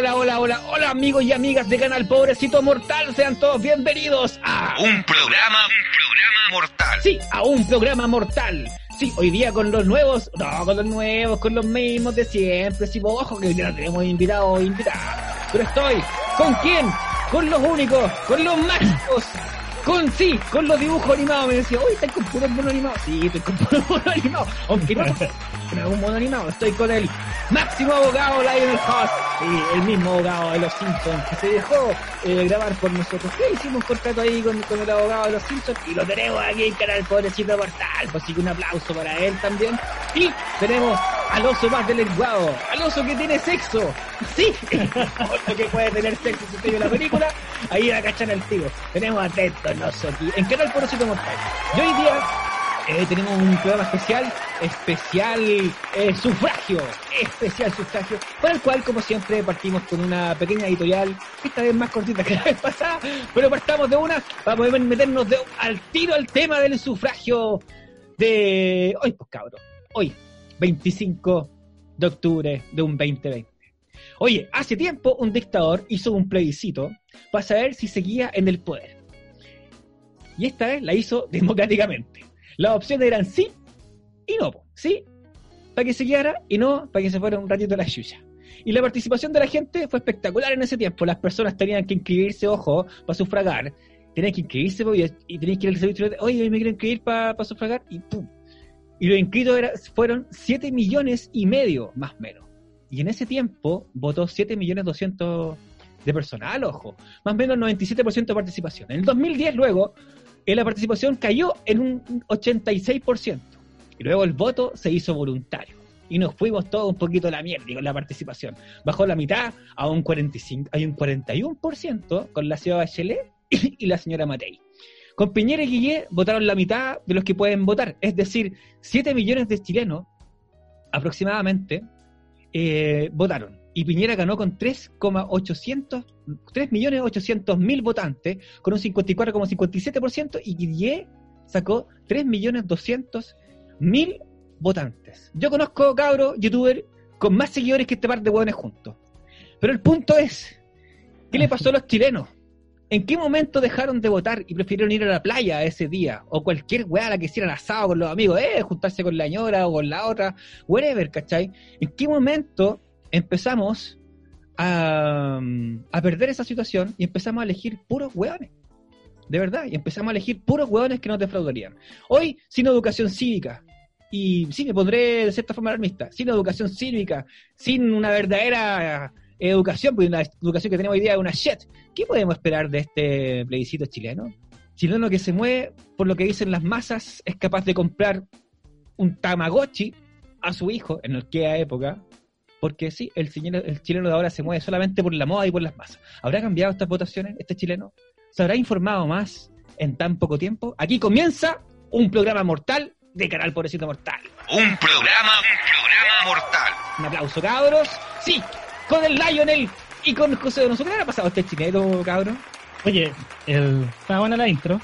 hola, hola, hola, hola amigos y amigas de Canal Pobrecito Mortal, sean todos bienvenidos a un programa, un programa mortal. Sí, a un programa mortal. Sí, hoy día con los nuevos, no, con los nuevos, con los mismos de siempre, sí, ojo que hoy día no tenemos invitados invitadas. Pero estoy, ¿con quién? Con los únicos, con los mágicos, con sí, con los dibujos animados. Me decía, uy, ¿estás con puro mono animado? Sí, estoy con puro mono animado. Aunque no, con algún mono animado. Estoy con el máximo abogado Lionel Haas. Sí, el mismo abogado de los Simpsons que se dejó eh, grabar por nosotros. ¿Qué hicimos un contrato ahí con, con, el abogado de los Simpsons? Y lo tenemos aquí en Canal Pobrecito Mortal. Pues sí que un aplauso para él también. Y tenemos al oso más deslenguado, al oso que tiene sexo. Sí, oso que puede tener sexo si usted la película. Ahí va a cachar al tío. Tenemos a Ted Donoso aquí en Canal Pobrecito Mortal. Y hoy día eh, tenemos un programa especial, especial eh, sufragio, especial sufragio, para el cual, como siempre, partimos con una pequeña editorial, esta vez más cortita que la vez pasada, pero partamos de una para poder meternos de, al tiro al tema del sufragio de hoy, pues cabros, hoy, 25 de octubre de un 2020. Oye, hace tiempo un dictador hizo un plebiscito para saber si seguía en el poder. Y esta vez la hizo democráticamente. Las opciones eran sí y no. Sí, para que se quedara y no para que se fuera un ratito a la chucha. Y la participación de la gente fue espectacular en ese tiempo. Las personas tenían que inscribirse, ojo, para sufragar. Tenían que inscribirse y, tenían que ir al servicio. Oye, me quiero inscribir para sufragar y pum. Y los inscritos fueron 7 millones y medio, más o menos. Y en ese tiempo votó 7 millones 200 de personal, ojo. Más o menos 97% de participación. En el 2010 luego la participación cayó en un 86%. Y luego el voto se hizo voluntario. Y nos fuimos todos un poquito a la mierda con la participación. Bajó la mitad a un 45, hay un 41% con la señora Bachelet y la señora Matei. Con Piñera y Guillé votaron la mitad de los que pueden votar, es decir, 7 millones de chilenos aproximadamente eh, votaron y Piñera ganó con 3,800 3.800.000 votantes con un 54,57% y Guillier sacó 3.200.000 votantes. Yo conozco cabros, youtuber, con más seguidores que este par de hueones juntos. Pero el punto es, ¿qué le pasó a los chilenos? ¿En qué momento dejaron de votar y prefirieron ir a la playa ese día? O cualquier weá la que hicieran asado con los amigos, eh, juntarse con la señora o con la otra, whatever, ¿cachai? ¿En qué momento empezamos a, perder esa situación y empezamos a elegir puros hueones. De verdad, y empezamos a elegir puros hueones que nos defraudarían. Hoy, sin educación cívica, y sí, me pondré de cierta forma alarmista, sin educación cívica, sin una verdadera educación, porque una educación que tenemos hoy día es una shit, ¿qué podemos esperar de este plebiscito chileno? Chileno que se mueve por lo que dicen las masas, es capaz de comprar un Tamagotchi a su hijo en aquella época, porque sí, el, el chileno de ahora se mueve solamente por la moda y por las masas. ¿Habrá cambiado estas votaciones este chileno? ¿Se habrá informado más en tan poco tiempo? Aquí comienza un programa mortal de Canal Pobrecito Mortal. Un programa, un programa mortal. Un aplauso, cabros. Sí, con el Lionel y con José Donoso. ¿Qué le ha pasado a este chileno, cabrón? Oye, el... estaba buena la intro.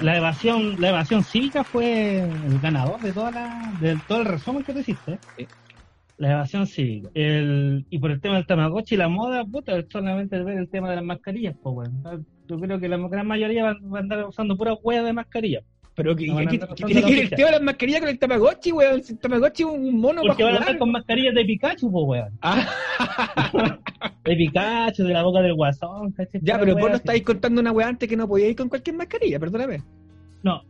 La evasión, la evasión cívica fue el ganador de toda la, de todo el resumen que te hiciste. Sí la evasión cívica. El, y por el tema del Tamagotchi y la moda, puta, solamente el ver el tema de las mascarillas, pues, bueno. Yo creo que la gran mayoría van, a andar usando pura hueá de mascarilla. Pero que, tiene que ir el tema de las mascarillas con el Tamagotchi, weón. El Tamagotchi es un mono Porque van a estar con mascarillas de Pikachu, pues, weón. Ah. de Pikachu, de la boca del guasón, Ya, pero vos no estáis contando una weá antes que no podíais ir con cualquier mascarilla, perdóname. No,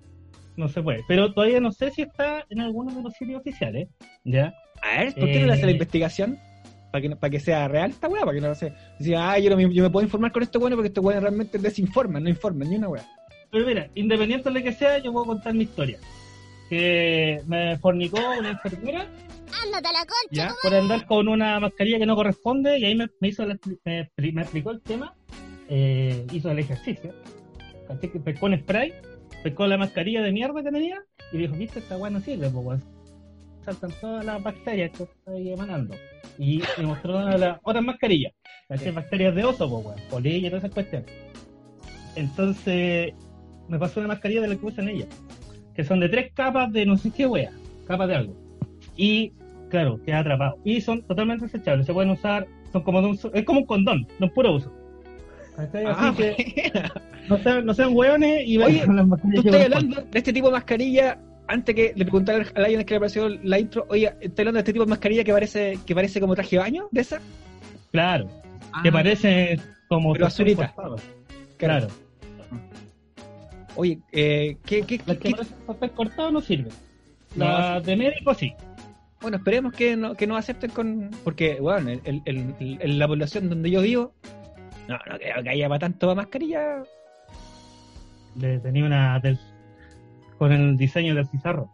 no se puede. Pero todavía no sé si está en alguno de los sitios oficiales, ¿ya? A ver, ¿por qué no le hace la eh, investigación? Para que, para que sea real esta weá, para que no sé. Decía, ah, yo, me puedo informar con esto bueno porque estos weones realmente desinforman, no informan ni una weá. Pero mira, independiente de lo que sea, yo puedo contar mi historia. que me fornicó una enfermera por andar con una mascarilla que no corresponde y ahí me, hizo me, explicó el tema, eh, hizo el ejercicio, que pescó un spray, pescó la mascarilla de mierda que tenía y dijo, viste, esta weá no sirve, pues saltan todas las bacterias que estoy emanando. Y me mostró las otras mascarillas, las bacterias de oso, pues weón, polilla y todas esas cuestiones. Entonces, me pasó una mascarilla de la que usan ellas, que son de tres capas de no sé qué wea, capas de algo. Y claro, queda atrapado. Y son totalmente desechables, se pueden usar, son como un, es como un condón, no es puro uso. Así ah, que no sean, no sean hueones y vayan las mascarillas. Tú estás hablando de este tipo de mascarilla antes que le preguntara a alguien que le pareció la intro, oye, ¿estás hablando de este tipo de mascarilla que parece que parece como traje de baño de esa? Claro, que ah. parece como pero azulita. Claro. Oye, eh, ¿qué, qué, Las que papel cortado no sirve. La de médico sí. Bueno, esperemos que no, que no acepten con. Porque, bueno, en el, la población donde yo vivo, no, no creo que haya para tanto mascarilla. Le tenía una del, con el diseño del pizarro.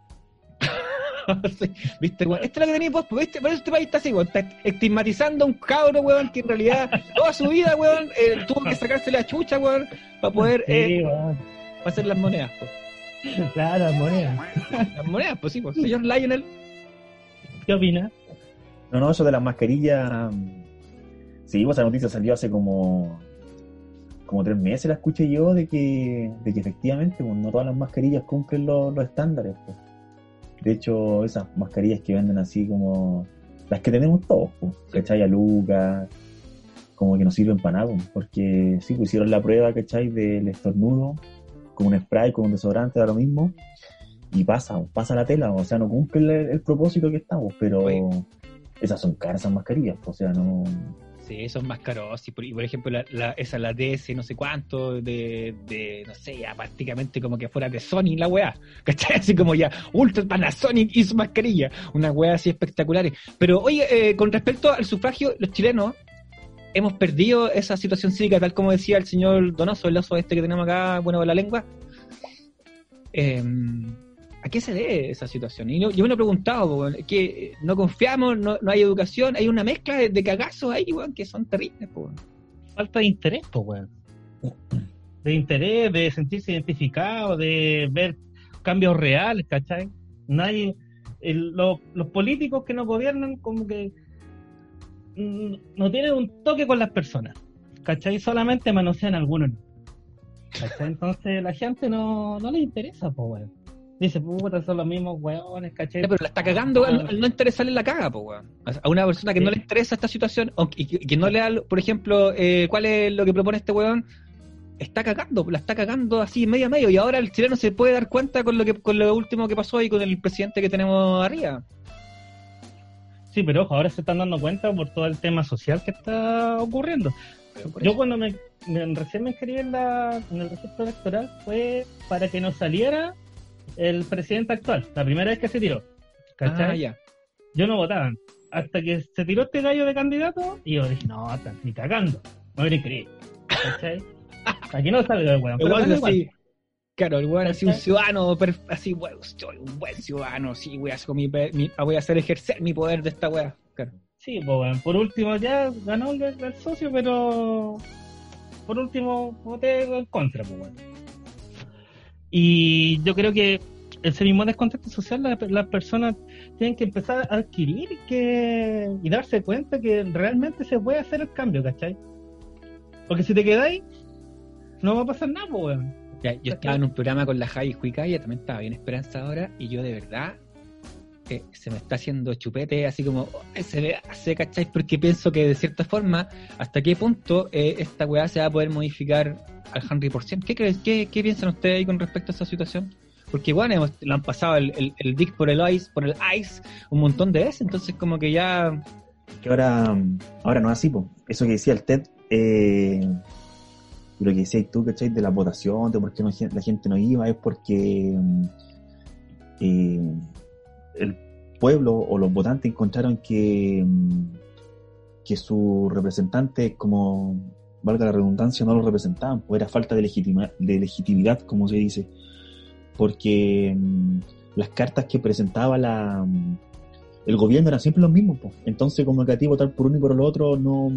¿Viste, weón? Esto es lo que tenéis vos, pues, ¿viste? Por eso este país está así, weón. Está estigmatizando a un cabro, weón, que en realidad toda su vida, weón, eh, tuvo que sacarse la chucha, weón, para poder. Eh, para hacer las monedas, pues. Claro, las monedas. Las monedas, pues sí, pues. Señor Lionel. ¿Qué opina? No, no, eso de las mascarillas. Sí, pues esa noticia salió hace como. Como tres meses la escuché yo de que, de que efectivamente pues, no todas las mascarillas cumplen los, estándares. Pues. De hecho, esas mascarillas que venden así como las que tenemos todos, pues, ¿cachai? A Lucas, como que no sirven para nada, porque sí, pues hicieron la prueba, ¿cachai? Del estornudo con un spray, con un desodorante, da lo mismo, y pasa, pasa la tela, o sea, no cumple el, propósito que estamos, pero esas son caras esas mascarillas, o sea, no... Sí, son más. Y por, ejemplo, la, la, esa, la DS, no sé cuánto, de, no sé, ya prácticamente como que fuera de Sony la weá. ¿Cachai? Así como ya, Ultra Panasonic y su mascarilla. Una weá así espectaculares. Pero, oye, eh, con respecto al sufragio, los chilenos hemos perdido esa situación cívica, tal como decía el señor Donoso, el oso este que tenemos acá, bueno, la lengua. Em, ¿A qué se debe esa situación? Y yo me lo he preguntado, que no confiamos, no, hay educación, hay una mezcla de, cagazos ahí, que son terribles. Falta de interés, pues, De interés, de sentirse identificado, de ver cambios reales, ¿cachai? Nadie, los políticos que nos gobiernan como que no tienen un toque con las personas, ¿cachai? Solamente manosean algunos. ¿cachai? Entonces la gente no, no le interesa, pues, weón. Dice, puta, son los mismos weones, ¿cachai? pero la está cagando al, no interesarle la caga, pues, weón. A una persona que no le interesa esta situación, y que, no le da, por ejemplo, eh, cuál es lo que propone este weón, está cagando, la está cagando así medio a medio, y ahora el chileno se puede dar cuenta con lo que con lo último que pasó ahí con el presidente que tenemos arriba. Sí, pero ojo, ahora se están dando cuenta por todo el tema social que está ocurriendo. Yo cuando me, recién me inscribí en, la, en el registro electoral fue para que nos saliera el presidente actual, la primera vez que se tiró. ¿Cachai? Ah, yo no votaba. Hasta que se tiró este gallo de candidato y yo dije, no, ni cagando. Me voy a inscribir. ¿Cachai? Aquí no sale el weón. Igual, Claro, el weón así un ciudadano, así, weón, soy un buen ciudadano, sí, voy a, hacer mi, voy a hacer ejercer mi poder de esta weá. Claro. Sí, pues por último ya ganó el, socio, pero por último voté en contra, pues weón. Y yo creo que ese mismo descontexto social las personas tienen que empezar a adquirir que, y darse cuenta que realmente se puede hacer el cambio, ¿cachai? Porque si te quedáis, no va a pasar nada, weón yo estaba en un programa con la Javi Juica, ella también estaba bien esperanzadora, y yo de verdad se me está haciendo chupete, así como se me hace, ¿cachai? Porque pienso que de cierta forma, ¿hasta qué punto eh, esta weá se va a poder modificar al Henry por ¿Qué, qué, qué piensan ustedes ahí con respecto a esa situación? Porque bueno, lo han pasado el, el, Dick por el Ice, por el Ice, un montón de veces, entonces como que ya... Que ahora, ahora no es así, eso que decía el TED, eh, lo que decías tú, ¿cachai? De la votación, de por qué la gente no iba, es porque mm, eh, el pueblo o los votantes encontraron que, mm, que sus representantes, como valga la redundancia, no los representaban, pues era falta de, de legitimidad, como se dice. Porque mm, las cartas que presentaba la, el gobierno eran siempre los mismos. Po. Entonces, como que a ti votar por uno y por el otro no,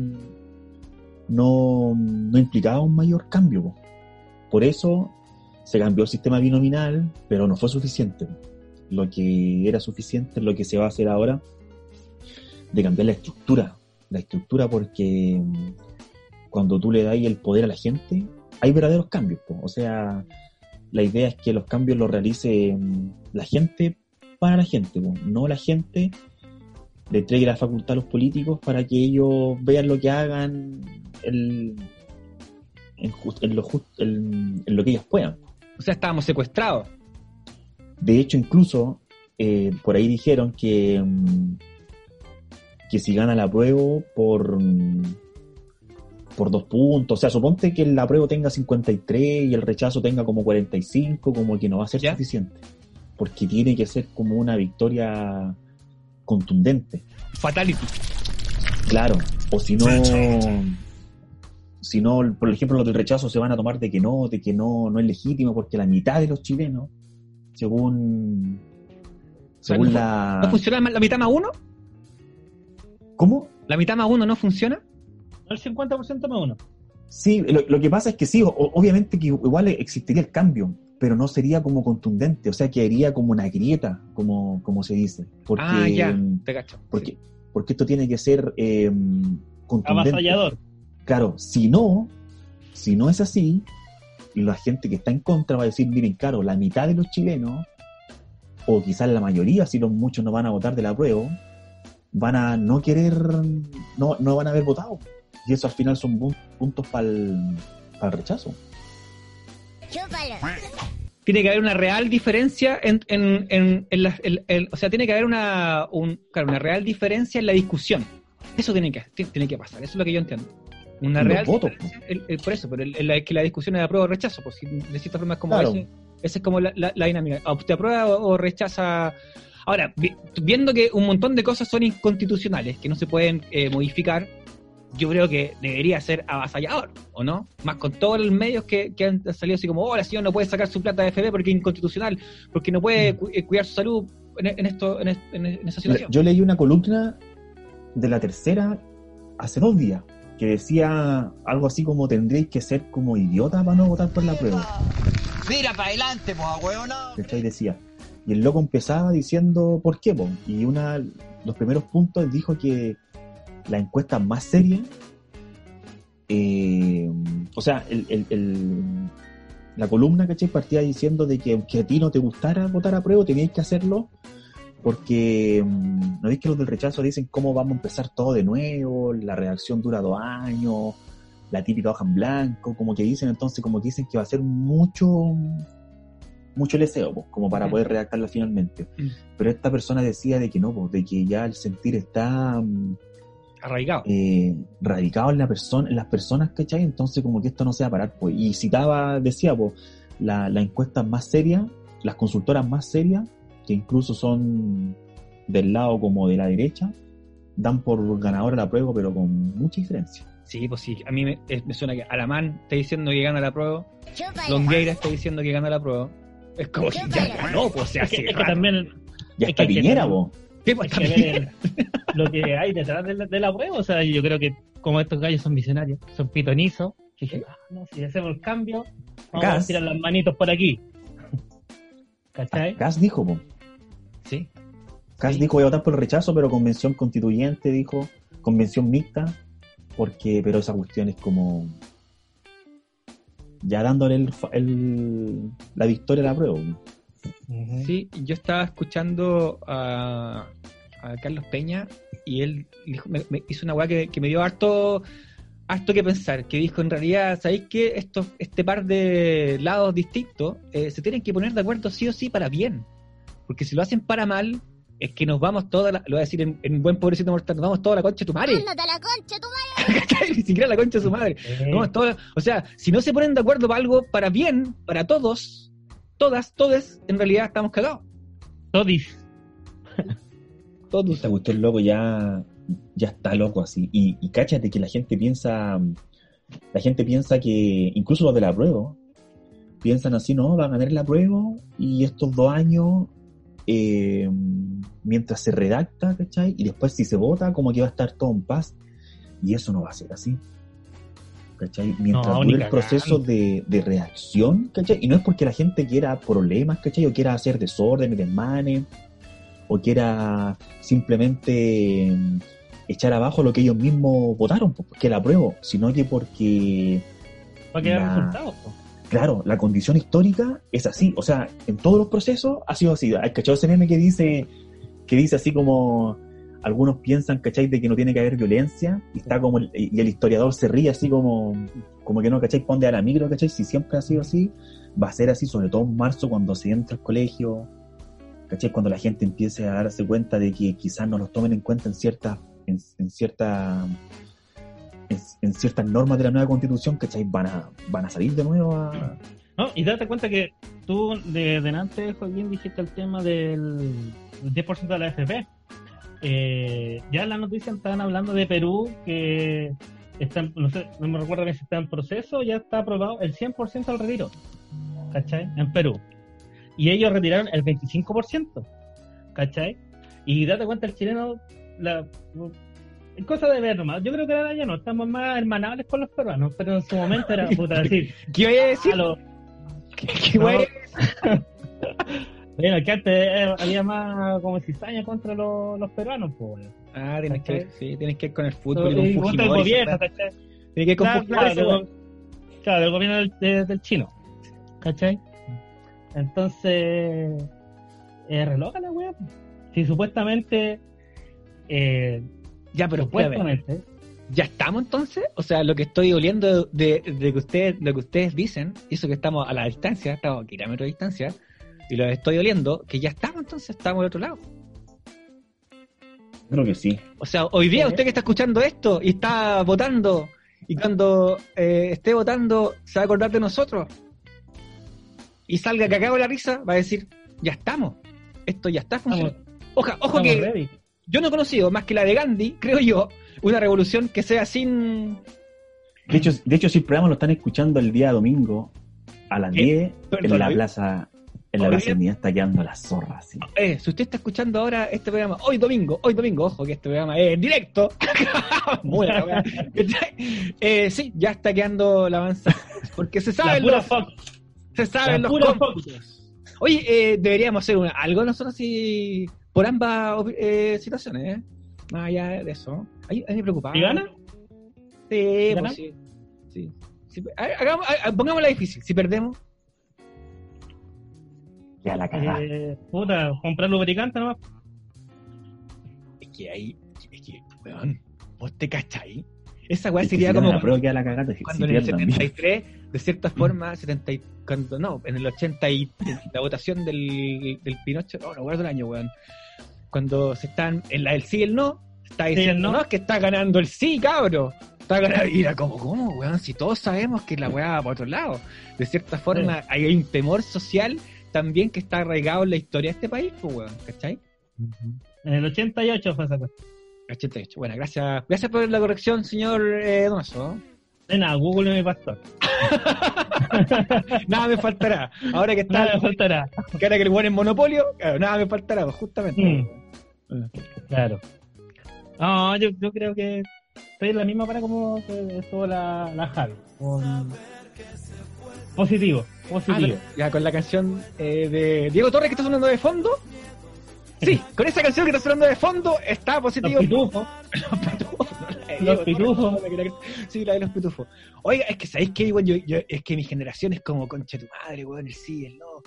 no, no implicaba un mayor cambio. Po. Por eso se cambió el sistema binominal, pero no fue suficiente. Lo que era suficiente lo que se va a hacer ahora, de cambiar la estructura. La estructura porque mm, cuando tú le das el poder a la gente, hay verdaderos cambios. O sea, la idea es que los cambios los realice mm, la gente para la gente, no la gente le entregue la facultad a los políticos para que ellos vean lo que hagan en, lo, en, lo que ellos puedan. O sea, estábamos secuestrados. De hecho, incluso eh, por ahí dijeron que, mm, que si gana la prueba por, mm, por dos puntos, o sea, suponte que la prueba tenga 53 y el rechazo tenga como 45, como que no va a ser suficiente porque tiene que ser como una victoria contundente. Fatality. Claro, o si no, si no, por ejemplo, los del rechazo se van a tomar de que no, de que no, no es legítimo, porque la mitad de los chilenos, según, según la... ¿No funciona la mitad más uno? ¿Cómo? ¿La mitad más uno no funciona? el 50% más uno. Sí, lo, que pasa es que sí, obviamente que igual existiría el cambio, pero no sería como contundente, o sea, quedaría como una grieta, como, como se dice. Porque, ah, ya, te cacho. Porque, porque esto tiene que ser eh, contundente. Avasallador. Claro, si no, si no es así, la gente que está en contra va a decir, miren, claro, la mitad de los chilenos, o quizás la mayoría, si los muchos no van a votar de la prueba, van a no querer, no, no van a haber votado. Y eso al final son puntos para el rechazo tiene que haber una real diferencia en, en, en, en o sea, tiene que haber una, un, claro, una real diferencia en la discusión. Eso tiene que, tiene que pasar, eso es lo que yo entiendo. Una real votos, por eso, pero el, que la discusión es de aprueba o rechazo, pues de cierta forma es como ese, esa es como la, la, dinámica. ¿Te aprueba o, rechaza? Ahora, viendo que un montón de cosas son inconstitucionales, que no se pueden eh, modificar, yo creo que debería ser avasallador, ¿o no? Más con todos los medios que, han salido así como, oh, la señora no puede sacar su plata de FB porque es inconstitucional, porque no puede mm. eh, cuidar su salud en, esto, en, esa situación. Yo leí una columna de la tercera hace dos días que decía algo así como tendréis que ser como idiota para no votar por la prueba. Mira para adelante, pues. Y decía. Y el loco empezaba diciendo por qué, pues. Y una los primeros puntos dijo que la encuesta más seria, eh, o sea, la columna, ¿cachai? Partía diciendo de que aunque a ti no te gustara votar a prueba, teníais que hacerlo porque mm, no es que los del rechazo dicen cómo vamos a empezar todo de nuevo, la redacción dura dos años, la típica hoja en blanco, como que dicen entonces, como que dicen que va a ser mucho mucho leseo, pues, como para poder redactarla finalmente. Mm. Pero esta persona decía de que no, pues, de que ya el sentir está mm, arraigado. Eh, radicado en la persona, en las personas, ¿cachai? Entonces como que esto no se va a parar, pues. Y citaba, decía, pues, la, la encuesta más seria, las consultoras más serias, que incluso son del lado como de la derecha, dan por ganador la prueba, pero con mucha diferencia. Sí, pues sí, a mí me, suena que Alamán está diciendo que gana la prueba, Longueira está diciendo que gana la prueba. Es como si ya ganó, pues, o sea, es que, también... Ya está Piñera, vos. Pues, lo que hay detrás de la, prueba. O sea, yo creo que como estos gallos son visionarios, son pitonizos, ah, si hacemos el cambio, vamos a tirar las manitos por aquí. ¿Cachai? Gas dijo, Sí. Gas dijo voy a votar por el rechazo, pero convención constituyente, dijo, convención mixta, porque, pero esa cuestión es como ya dándole el, la victoria a la prueba. Sí, yo estaba escuchando a, Carlos Peña y él me, hizo una weá que, me dio harto, harto que pensar, que dijo en realidad, ¿sabéis que esto, este par de lados distintos eh, se tienen que poner de acuerdo sí o sí para bien? Porque si lo hacen para mal, es que nos vamos toda la, lo voy a decir en, buen pobrecito mortal, nos vamos toda la concha de tu madre. la concha de tu madre. Ni siquiera la concha de su madre. o sea, si no se ponen de acuerdo para algo, para bien, para todos, todas, todas, en realidad estamos cagados. Todis. Todos. Te gustó el loco ya, ya está loco así. Y, y cáchate que la gente piensa, la gente piensa que, incluso los de la prueba, piensan así, no, van a ganar la prueba y estos dos años eh, mientras se redacta, ¿cachai? Y después si se vota, como que va a estar todo en paz. Y eso no va a ser así. ¿cachai? Mientras dure el proceso de, de, reacción, ¿cachai? Y no es porque la gente quiera problemas, ¿cachai? O quiera hacer desorden, desmanes, o quiera simplemente mm, echar abajo lo que ellos mismos votaron, porque la apruebo, sino que porque... Para que haya resultados, Claro, la condición histórica es así. O sea, en todos los procesos ha sido así. Hay cachado ese meme que dice, que dice así como algunos piensan, ¿cachai? De que no tiene que haber violencia y está como y el historiador se ríe así como, como que no, ¿cachai? Ponde a la micro, ¿cachai? Si siempre ha sido así, va a ser así, sobre todo en marzo cuando se entra al colegio, ¿cachai? Cuando la gente empiece a darse cuenta de que quizás no los tomen en cuenta en ciertas en, en en, ciertas normas de la nueva constitución, ¿cachai? Van a, van a salir de nuevo a... No, y date cuenta que tú de delante, Joaquín, dijiste el tema del 10% de la FP. Eh, ya en la noticia estaban hablando de Perú, que está, no sé, no me recuerdo si está en proceso, ya está aprobado el 100% al retiro, ¿cachai? En Perú. Y ellos retiraron el 25%, ¿cachai? Y date cuenta, el chileno, la, cosa de ver nomás. Yo creo que ahora ya no, estamos más hermanables con los peruanos, pero en su momento era puta decir. ¿Qué voy a decir? ¿Qué, voy a decir? bueno, que antes eh, había más como cizaña contra los, los peruanos, pues. Ah, tienes que, sí, tienes que ir con el fútbol y con Fujimori. el gobierno, ¿cachai? Tienes que ir con claro, claro, claro, del gobierno del, del, chino, ¿cachai? Entonces, eh, reloja la wea. Si supuestamente eh, ya, pero supuestamente. ¿Ya estamos entonces? O sea, lo que estoy oliendo de, que ustedes, lo que ustedes dicen, eso que estamos a la distancia, estamos a kilómetros de distancia, y lo estoy oliendo, que ya estamos entonces, estamos del otro lado. Creo que sí. O sea, hoy día usted que está escuchando esto y está votando, y cuando eh, esté votando se va a acordar de nosotros, y salga que acabo la risa, va a decir, ya estamos, esto ya está funcionando. Ojo, ojo que yo no he conocido más que la de Gandhi, creo yo, una revolución que sea sin... De hecho, de hecho si el programa lo están escuchando el día domingo a las 10 en la plaza en la plaza está quedando la zorra, sí. Eh, si usted está escuchando ahora este programa, hoy domingo, hoy domingo, ojo que este programa es en directo. eh, sí, ya está quedando la avanza. Porque se sabe los, se saben los Oye, eh, deberíamos hacer algo nosotros si por ambas eh, situaciones, ¿eh? Más allá de eso. Ahí, me preocupaba. ¿Y gana? Sí, pues sí. sí. sí. Hagamos, pongámosla difícil. Si perdemos. Ya la cagada. Eh, puta, comprar lubricante nomás. Es que ahí. Es que, weón, vos te cachai. Esa weá sería como. Cuando, que la cagada, cuando en el 73, de cierta forma, 70 cuando, no, en el 80 y la votación del, del Pinocho, no, no guardo el año, weón cuando se están en la del sí y el no, está diciendo, no, es que está ganando el sí, cabro. Está ganando, y era como, ¿cómo, weón? Si todos sabemos que la weá va para otro llado. De cierta forma, hay un temor social también que está arraigado en la historia de este país, pues, weón, ¿cachai? En el 88 fue esa cosa. 88. Bueno, gracias. Gracias por la corrección, señor eh, Domaso. De nada, Google es mi pastor. nada me faltará. Ahora que está. Nada me faltará. Que ahora que el buen es monopolio, claro, nada me faltará, pues, justamente. Mm. Claro. No, yo, yo creo que estoy en la misma para como estuvo la, la Javi. Positivo, positivo. Ah, ya con la canción eh, de Diego Torres que está sonando de fondo. Sí, con esa canción que está sonando de fondo está positivo. Los pitufos. los pitufos. Sí, la de los pitufos. Oiga, es que sabéis que yo, yo, es que mi generación es como concha tu madre, weón, el sí, el no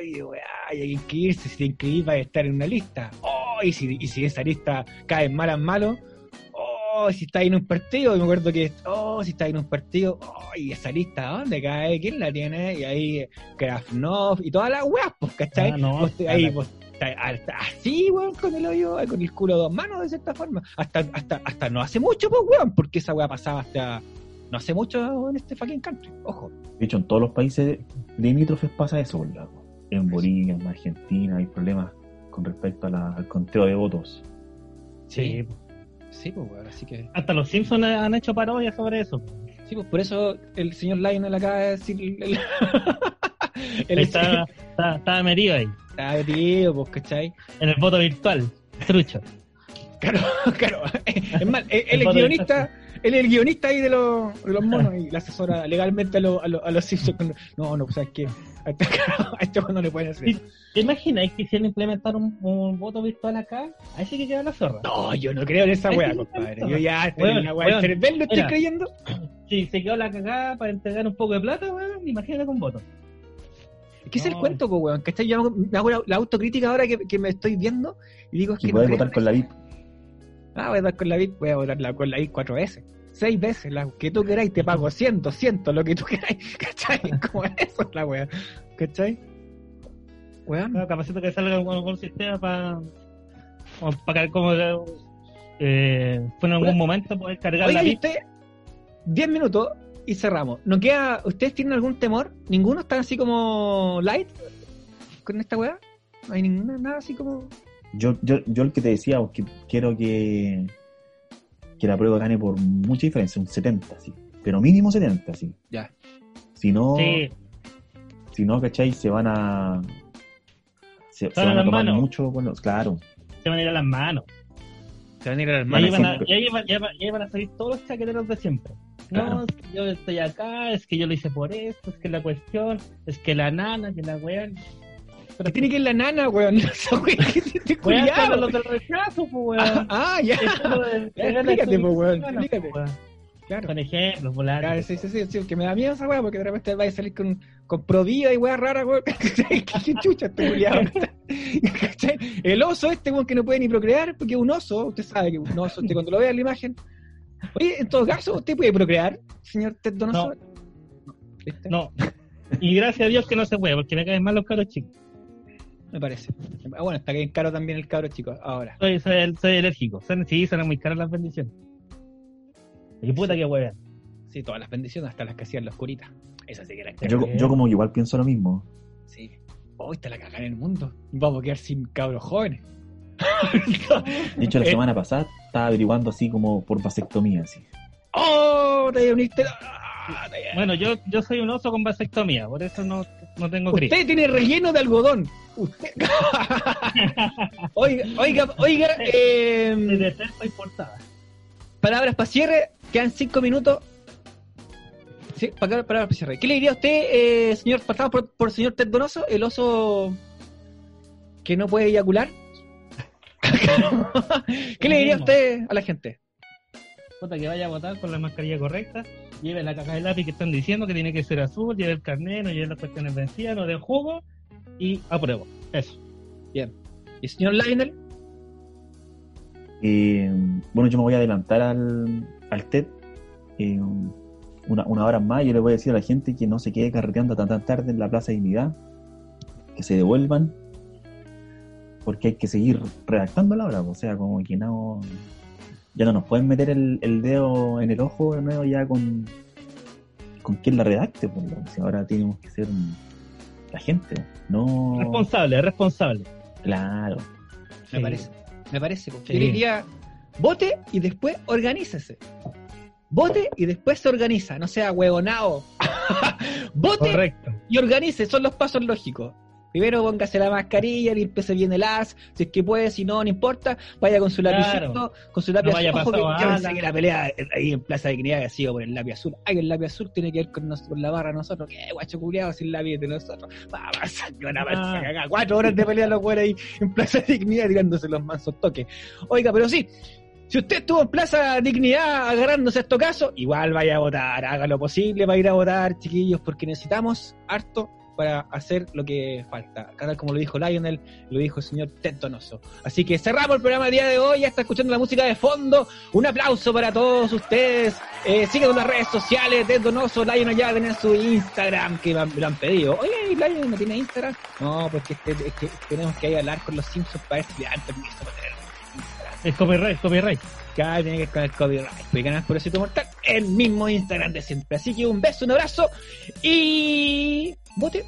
oye, weá, hay que inscribirse, si te inscribís vas a estar en una lista. Oh, y si, y si esa lista cae en malo en malo, oh, si está en un partido, y me acuerdo que, oh, si está en un partido, oh, y esa lista, ¿dónde cae? ¿Quién la tiene? Y ahí, Krafnov, y todas las weas, pues, ¿cachai? Ah, no, ahí, pues, así, weón, con el hoyo, con el culo dos manos, de cierta forma. Hasta, hasta, hasta no hace mucho, pues, weón, porque esa wea pasaba hasta no hace mucho en este fucking country, ojo. De hecho, en todos los países limítrofes pasa eso, weón en Bolivia, en Argentina, hay problemas con respecto al conteo de votos. Sí, sí, pues, así que. Hasta los Simpsons han hecho parodias sobre eso. Sí, pues por eso el señor Lionel acaba de decir. El, estaba, estaba, metido ahí. está tío, pues, ¿cachai? En el voto virtual, trucho. Claro, claro. Es más, el, guionista, él es el guionista ahí de los, de los monos y la asesora legalmente a, los a, a los Simpsons. No, no, pues sabes que a este no le pueden hacer. ¿Te imaginas que quisieran implementar un, un, voto virtual acá? Ahí sí que queda la zorra. No, yo no creo en esa weá, compadre. Yo ya estoy bueno, una weá bueno, ¿lo estoy creyendo? Si se quedó la cagada para entregar un poco de plata, weón, imagínate con voto. ¿Qué es el cuento, pues, weón? Que yo me hago la, la autocrítica ahora que, que, me estoy viendo y digo es que. Y puedes votar con la VIP. Ah, voy a votar con la VIP, voy a votar con la VIP cuatro veces seis veces, la que tú queráis, te pago 100, 200, lo que tú queráis, ¿cachai? Como eso es la weá, ¿cachai? Weón. No, capacito que salga algún sistema para para que como eh, fue en algún momento poder cargar Oye, la usted, 10 minutos y cerramos. ¿No queda, ¿Ustedes tienen algún temor? ¿Ninguno está así como light con esta weá? ¿No hay ninguna, nada así como...? Yo, yo, yo el que te decía, que quiero que que la prueba gane por mucha diferencia, un 70, sí. Pero mínimo 70, sí. Ya. Si no, si no, ¿cachai? Se van a. Se, se van a tomar manos. mucho bueno, claro. Se van a ir a las manos. Se van a ir a las manos. Y ahí van a, y ahí van, a salir todos los chaqueteros de siempre. No, es que yo estoy acá, es que yo lo hice por esto, es que la cuestión, es que la nana, que la weá. Pero tiene que ir la nana, weón. Te cuidado. los del rechazo, pues, weón. Ah, ah ya. Explícate, pues, weón. Explícate. Claro. Con ejemplos, volar. Claro, sí, sí, sí, sí, que me da miedo esa weá, porque de repente va a salir con, con provida y weá rara, weón. ¿Qué chucha este culiado? El oso este, weón, que no puede ni procrear, porque es un oso, usted sabe que un oso, usted cuando lo vea en la imagen. Oye, en todo caso, ¿usted puede procrear, señor Ted Donoso? No. no. Y gracias a Dios que no se puede, porque me caen mal los caros chicos me parece. Ah, bueno, está bien caro también el cabro, chico, ahora. Soy, soy, soy alérgico. Son, sí, son muy caras las bendiciones. Y puta que huevean. Sí, todas las bendiciones, hasta las que hacían la oscurita. Esas sí que eran yo, yo como igual pienso lo mismo. Sí. Hoy está la cagada en el mundo. Vamos a quedar sin cabros jóvenes. de hecho, la eh. semana pasada estaba averiguando así como por vasectomía, así. ¡Oh! Te uniste. Bueno, yo, yo soy un oso con vasectomía, por eso no, no tengo gris. Usted tiene relleno de algodón. Usted... oiga, oiga, oiga. Eh, palabras para cierre, quedan cinco minutos. Sí, palabras para cierre. ¿Qué le diría a usted, eh, señor, pasamos por, por señor Ted Donoso, el oso que no puede eyacular? ¿Qué le diría a usted a la gente? Que vaya a votar con la mascarilla correcta lleve la caja de lápiz que están diciendo que tiene que ser azul, lleve el carnet, no lleve las cuestiones vencidas, no de jugo y apruebo. Eso. Bien. ¿Y señor Lionel? Eh, bueno, yo me voy a adelantar al, al TED. Eh, una, una, hora más, yo le voy a decir a la gente que no se quede carreteando tan, tarde en la Plaza de Dignidad, que se devuelvan, porque hay que seguir redactando la hora, o sea, como que no ya no nos pueden meter el, el, dedo en el ojo de nuevo ya con, con quien la redacte, pues, si ahora tenemos que ser la gente, no... Responsable, responsable. Claro. Me parece, me parece. Porque sí. diría, vote y después organícese. Vote y después se organiza, no sea huevonao. vote Correcto. y organice, son los pasos lógicos. Primero póngase la mascarilla, límpese bien el as, si es que puede, si no, no importa, vaya con su lapicito, claro. con su lápiz no azul. Yo pensé que la pelea ahí en Plaza de Dignidad había sido por el lápiz azul. Ay, el lápiz azul tiene que ver con, nosotros, con la barra nosotros. ¿Qué, guacho culiado sin lápiz de nosotros? Va a pasar, van a pasar acá. Cuatro horas de pelea los güeyes ahí en Plaza de Dignidad tirándose los mansos toques. Oiga, pero sí, si usted estuvo en Plaza Dignidad agarrándose a estos casos, igual vaya a votar, haga lo posible para ir a votar, chiquillos, porque necesitamos harto para hacer lo que falta. Tal como lo dijo Lionel, lo dijo el señor Tentonoso. Así que cerramos el programa del día de hoy, ya está escuchando la música de fondo. Un aplauso para todos ustedes. Eh, sigan las redes sociales, Tentonoso, Lionel ya tiene su Instagram, que me lo han pedido. Oye, Lionel no tiene Instagram. No, pues que, es que tenemos que ir a hablar con los Simpsons para estudiar permiso para tener Instagram. Es copyright, copyright. Cada tiene que ver con el copyright. Puede ganar por eso mortal el mismo Instagram de siempre. Así que un beso, un abrazo y vote.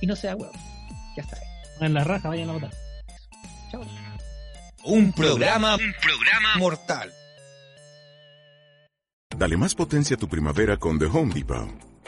Y no sea huevo. Ya está. En la raja, vayan a votar. Chao. Un programa, un programa mortal. Dale más potencia a tu primavera con The Home Depot.